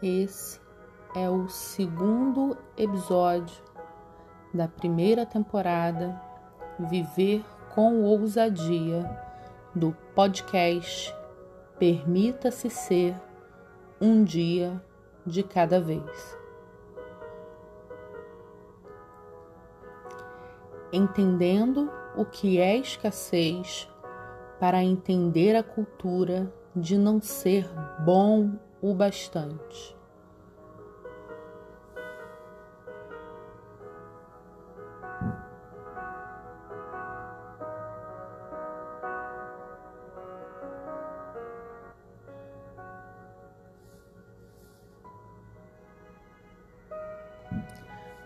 Esse é o segundo episódio da primeira temporada Viver com Ousadia do podcast Permita-se Ser um Dia de Cada Vez. Entendendo o que é escassez para entender a cultura de não ser bom o bastante.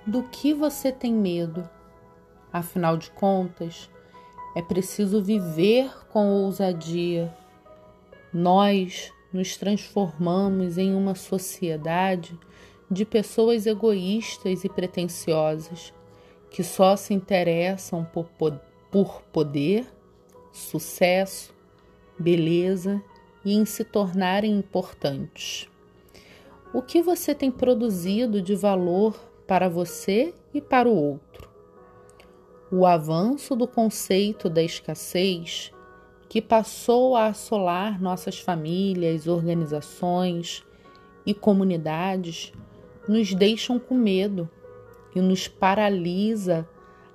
Do que você tem medo? Afinal de contas, é preciso viver com ousadia. Nós nos transformamos em uma sociedade de pessoas egoístas e pretensiosas que só se interessam por, por poder, sucesso, beleza e em se tornarem importantes. O que você tem produzido de valor para você e para o outro? O avanço do conceito da escassez que passou a assolar nossas famílias, organizações e comunidades, nos deixam com medo e nos paralisa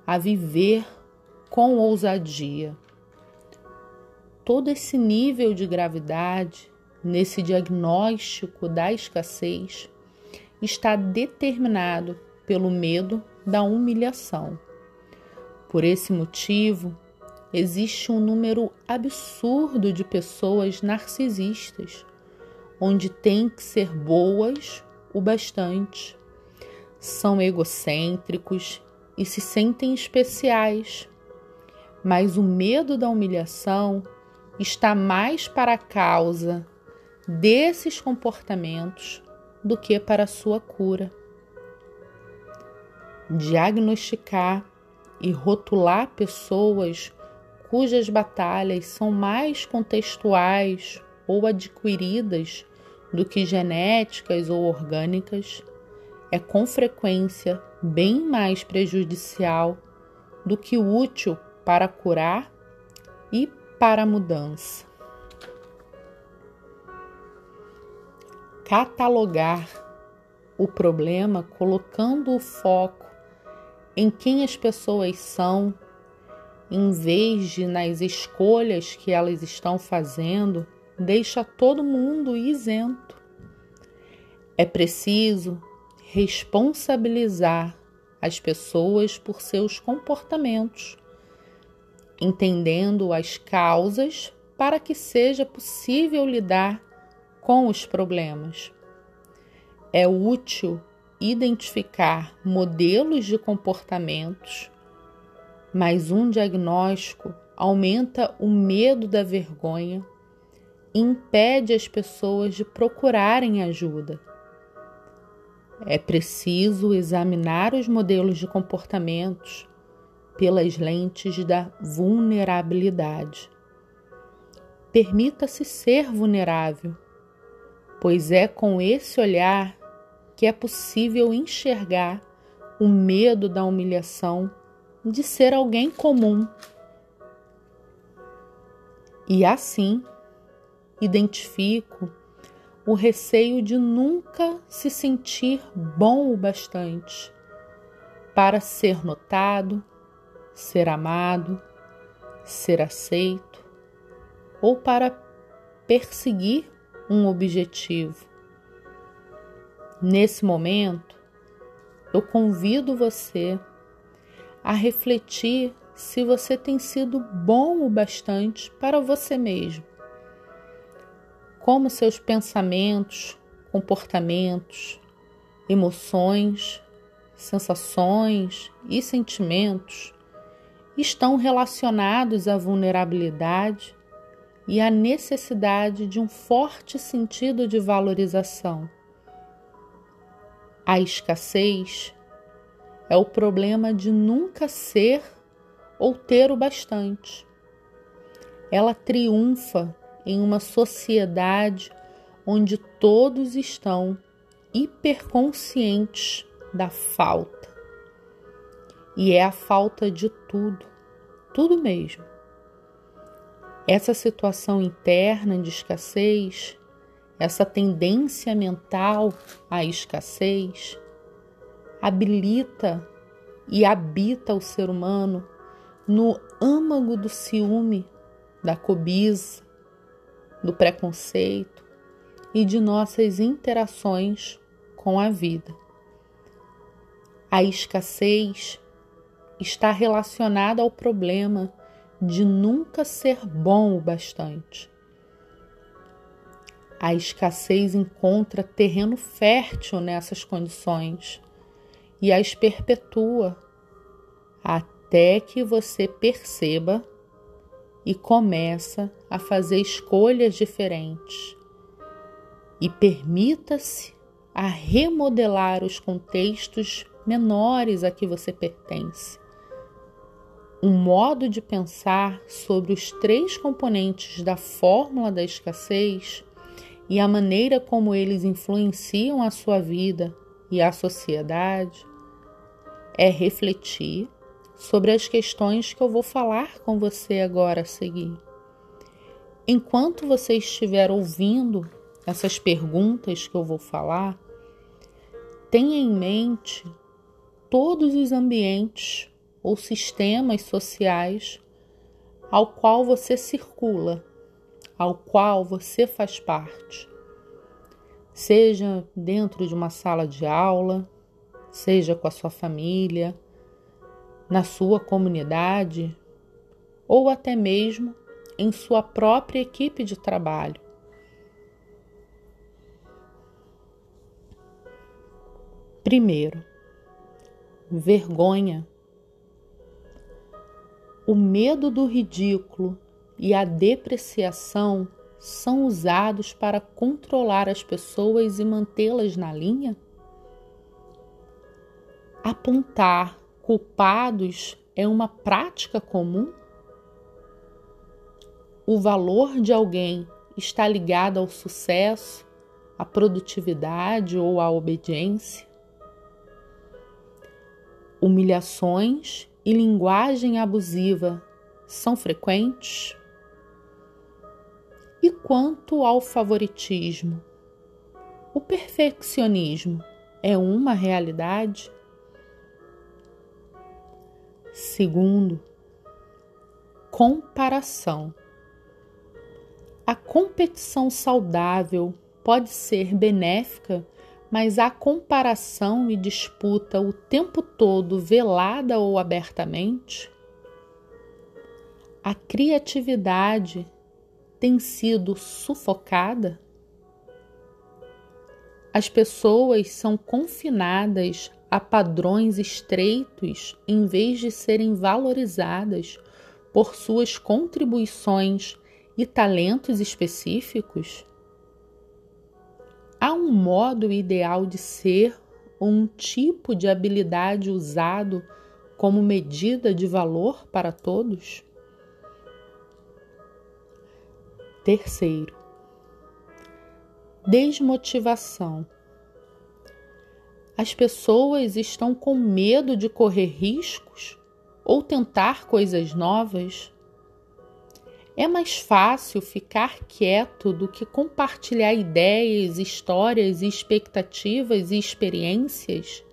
a viver com ousadia. Todo esse nível de gravidade nesse diagnóstico da escassez está determinado pelo medo da humilhação. Por esse motivo, existe um número absurdo de pessoas narcisistas, onde tem que ser boas o bastante. São egocêntricos e se sentem especiais. Mas o medo da humilhação está mais para a causa desses comportamentos do que para a sua cura. Diagnosticar e rotular pessoas cujas batalhas são mais contextuais ou adquiridas do que genéticas ou orgânicas, é com frequência bem mais prejudicial do que útil para curar e para a mudança. Catalogar o problema colocando o foco em quem as pessoas são em vez de nas escolhas que elas estão fazendo, deixa todo mundo isento. É preciso responsabilizar as pessoas por seus comportamentos, entendendo as causas para que seja possível lidar com os problemas. É útil identificar modelos de comportamentos mas um diagnóstico aumenta o medo da vergonha e impede as pessoas de procurarem ajuda. É preciso examinar os modelos de comportamentos pelas lentes da vulnerabilidade. Permita-se ser vulnerável, pois é com esse olhar que é possível enxergar o medo da humilhação de ser alguém comum. E assim identifico o receio de nunca se sentir bom o bastante para ser notado, ser amado, ser aceito ou para perseguir um objetivo. Nesse momento, eu convido você a refletir se você tem sido bom o bastante para você mesmo. Como seus pensamentos, comportamentos, emoções, sensações e sentimentos estão relacionados à vulnerabilidade e à necessidade de um forte sentido de valorização. A escassez é o problema de nunca ser ou ter o bastante. Ela triunfa em uma sociedade onde todos estão hiperconscientes da falta. E é a falta de tudo, tudo mesmo. Essa situação interna de escassez, essa tendência mental à escassez, habilita e habita o ser humano no âmago do ciúme, da cobiça, do preconceito e de nossas interações com a vida. A escassez está relacionada ao problema de nunca ser bom o bastante. A escassez encontra terreno fértil nessas condições e as perpetua até que você perceba e começa a fazer escolhas diferentes e permita-se a remodelar os contextos menores a que você pertence. Um modo de pensar sobre os três componentes da fórmula da escassez e a maneira como eles influenciam a sua vida e a sociedade é refletir sobre as questões que eu vou falar com você agora a seguir. Enquanto você estiver ouvindo essas perguntas que eu vou falar, tenha em mente todos os ambientes ou sistemas sociais ao qual você circula, ao qual você faz parte. Seja dentro de uma sala de aula, seja com a sua família, na sua comunidade ou até mesmo em sua própria equipe de trabalho. Primeiro, vergonha. O medo do ridículo e a depreciação são usados para controlar as pessoas e mantê-las na linha? Apontar culpados é uma prática comum? O valor de alguém está ligado ao sucesso, à produtividade ou à obediência? Humilhações e linguagem abusiva são frequentes? E quanto ao favoritismo? O perfeccionismo é uma realidade? Segundo, comparação. A competição saudável pode ser benéfica mas a comparação e disputa o tempo todo, velada ou abertamente, a criatividade tem sido sufocada? As pessoas são confinadas a padrões estreitos em vez de serem valorizadas por suas contribuições e talentos específicos? Há um modo ideal de ser ou um tipo de habilidade usado como medida de valor para todos? Terceiro, desmotivação. As pessoas estão com medo de correr riscos ou tentar coisas novas é mais fácil ficar quieto do que compartilhar ideias, histórias, expectativas e experiências?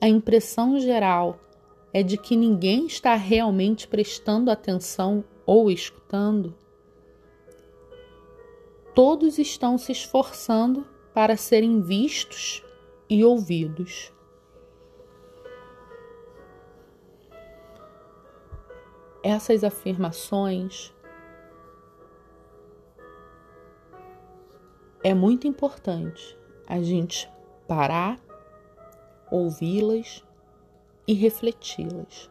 A impressão geral é de que ninguém está realmente prestando atenção ou escutando. Todos estão se esforçando para serem vistos e ouvidos. essas afirmações é muito importante a gente parar, ouvi-las e refleti-las.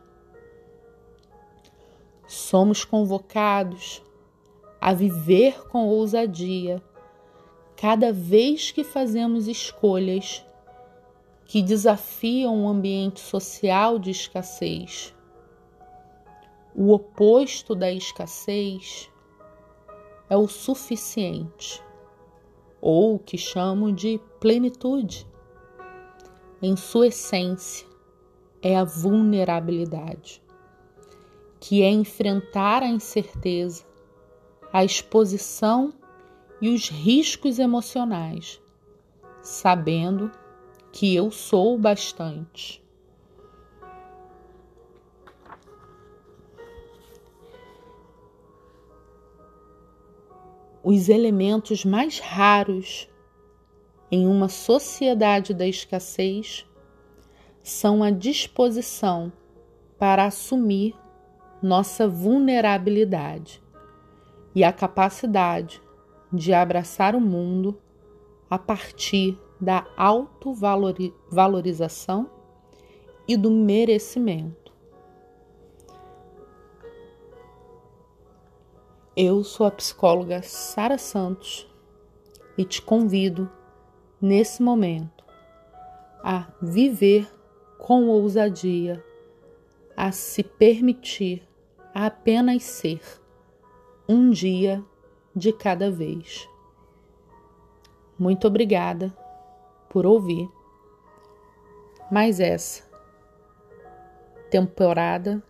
Somos convocados a viver com ousadia cada vez que fazemos escolhas que desafiam um ambiente social de escassez o oposto da escassez é o suficiente. ou o que chamo de plenitude. Em sua essência, é a vulnerabilidade, que é enfrentar a incerteza, a exposição e os riscos emocionais, sabendo que eu sou bastante. Os elementos mais raros em uma sociedade da escassez são a disposição para assumir nossa vulnerabilidade e a capacidade de abraçar o mundo a partir da autovalorização e do merecimento. Eu sou a psicóloga Sara Santos e te convido nesse momento a viver com ousadia, a se permitir a apenas ser um dia de cada vez. Muito obrigada por ouvir mais essa temporada,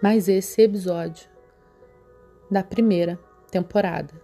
mais esse episódio da primeira temporada.